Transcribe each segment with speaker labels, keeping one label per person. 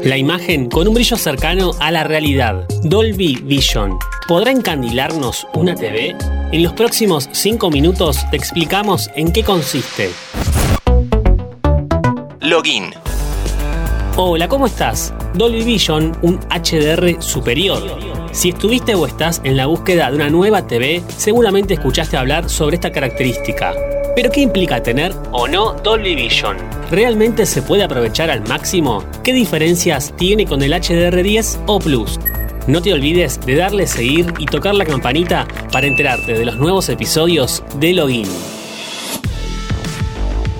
Speaker 1: La imagen con un brillo cercano a la realidad. Dolby Vision. ¿Podrá encandilarnos una TV? En los próximos 5 minutos te explicamos en qué consiste.
Speaker 2: Login.
Speaker 1: Hola, ¿cómo estás? Dolby Vision, un HDR superior. Si estuviste o estás en la búsqueda de una nueva TV, seguramente escuchaste hablar sobre esta característica. Pero ¿qué implica tener o no Dolby Vision? ¿Realmente se puede aprovechar al máximo? ¿Qué diferencias tiene con el HDR10 o Plus? No te olvides de darle seguir y tocar la campanita para enterarte de los nuevos episodios de Login.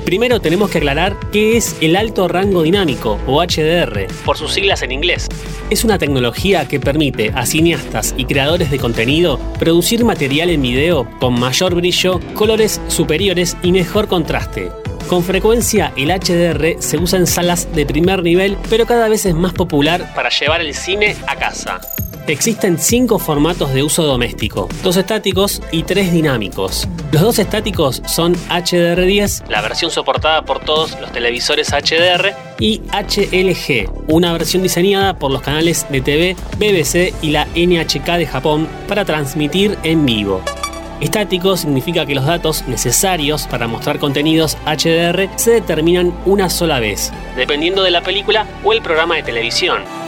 Speaker 1: Primero tenemos que aclarar qué es el alto rango dinámico o HDR, por sus siglas en inglés. Es una tecnología que permite a cineastas y creadores de contenido producir material en video con mayor brillo, colores superiores y mejor contraste. Con frecuencia el HDR se usa en salas de primer nivel, pero cada vez es más popular para llevar el cine a casa. Existen cinco formatos de uso doméstico, dos estáticos y tres dinámicos. Los dos estáticos son HDR10, la versión soportada por todos los televisores HDR, y HLG, una versión diseñada por los canales de TV BBC y la NHK de Japón para transmitir en vivo. Estático significa que los datos necesarios para mostrar contenidos HDR se determinan una sola vez, dependiendo de la película o el programa de televisión.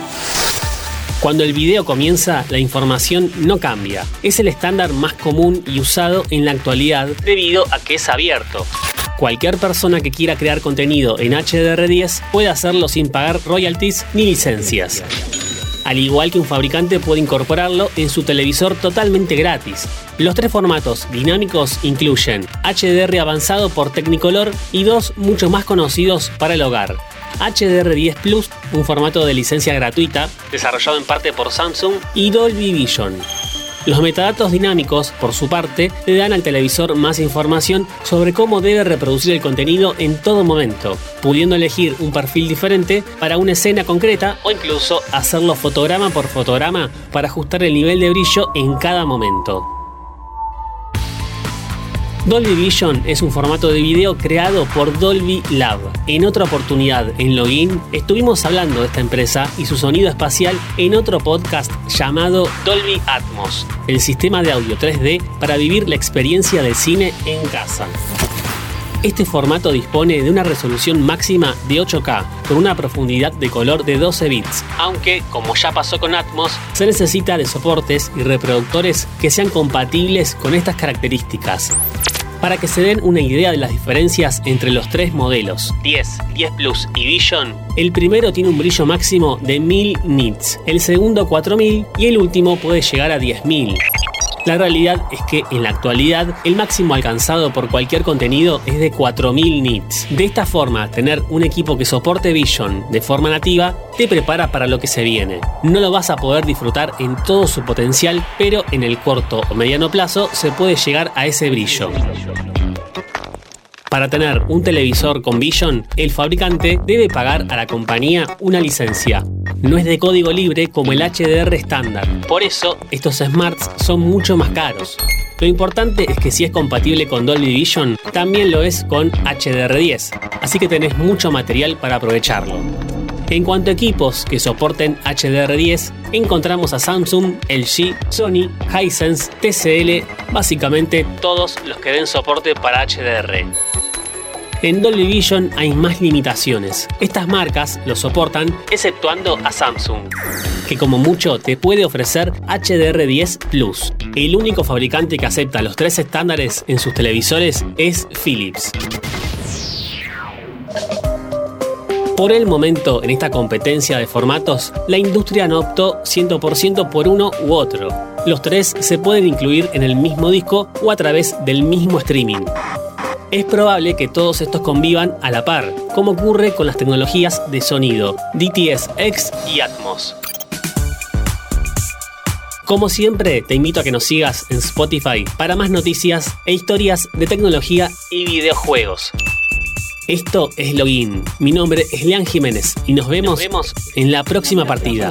Speaker 1: Cuando el video comienza, la información no cambia. Es el estándar más común y usado en la actualidad debido a que es abierto. Cualquier persona que quiera crear contenido en HDR10 puede hacerlo sin pagar royalties ni licencias. Al igual que un fabricante puede incorporarlo en su televisor totalmente gratis. Los tres formatos dinámicos incluyen HDR avanzado por Technicolor y dos mucho más conocidos para el hogar, HDR10 Plus, un formato de licencia gratuita, desarrollado en parte por Samsung, y Dolby Vision. Los metadatos dinámicos, por su parte, le dan al televisor más información sobre cómo debe reproducir el contenido en todo momento, pudiendo elegir un perfil diferente para una escena concreta o incluso hacerlo fotograma por fotograma para ajustar el nivel de brillo en cada momento. Dolby Vision es un formato de video creado por Dolby Lab. En otra oportunidad, en Login, estuvimos hablando de esta empresa y su sonido espacial en otro podcast llamado Dolby Atmos, el sistema de audio 3D para vivir la experiencia del cine en casa. Este formato dispone de una resolución máxima de 8K con una profundidad de color de 12 bits, aunque, como ya pasó con Atmos, se necesita de soportes y reproductores que sean compatibles con estas características. Para que se den una idea de las diferencias entre los tres modelos, 10, 10 Plus y Vision, el primero tiene un brillo máximo de 1000 nits, el segundo 4000 y el último puede llegar a 10000. La realidad es que en la actualidad el máximo alcanzado por cualquier contenido es de 4000 nits. De esta forma, tener un equipo que soporte Vision de forma nativa te prepara para lo que se viene. No lo vas a poder disfrutar en todo su potencial, pero en el corto o mediano plazo se puede llegar a ese brillo. Para tener un televisor con Vision, el fabricante debe pagar a la compañía una licencia. No es de código libre como el HDR estándar. Por eso, estos smarts son mucho más caros. Lo importante es que si es compatible con Dolby Vision, también lo es con HDR10, así que tenés mucho material para aprovecharlo. En cuanto a equipos que soporten HDR10, encontramos a Samsung, LG, Sony, Hisense, TCL, básicamente todos los que den soporte para HDR. En Dolby Vision hay más limitaciones. Estas marcas lo soportan exceptuando a Samsung, que como mucho te puede ofrecer HDR10 Plus. El único fabricante que acepta los tres estándares en sus televisores es Philips. Por el momento, en esta competencia de formatos, la industria no optó 100% por uno u otro. Los tres se pueden incluir en el mismo disco o a través del mismo streaming es probable que todos estos convivan a la par, como ocurre con las tecnologías de sonido, DTS X y Atmos. Como siempre, te invito a que nos sigas en Spotify para más noticias e historias de tecnología y videojuegos. Esto es Login. Mi nombre es Lean Jiménez y nos vemos, vemos en la próxima partida.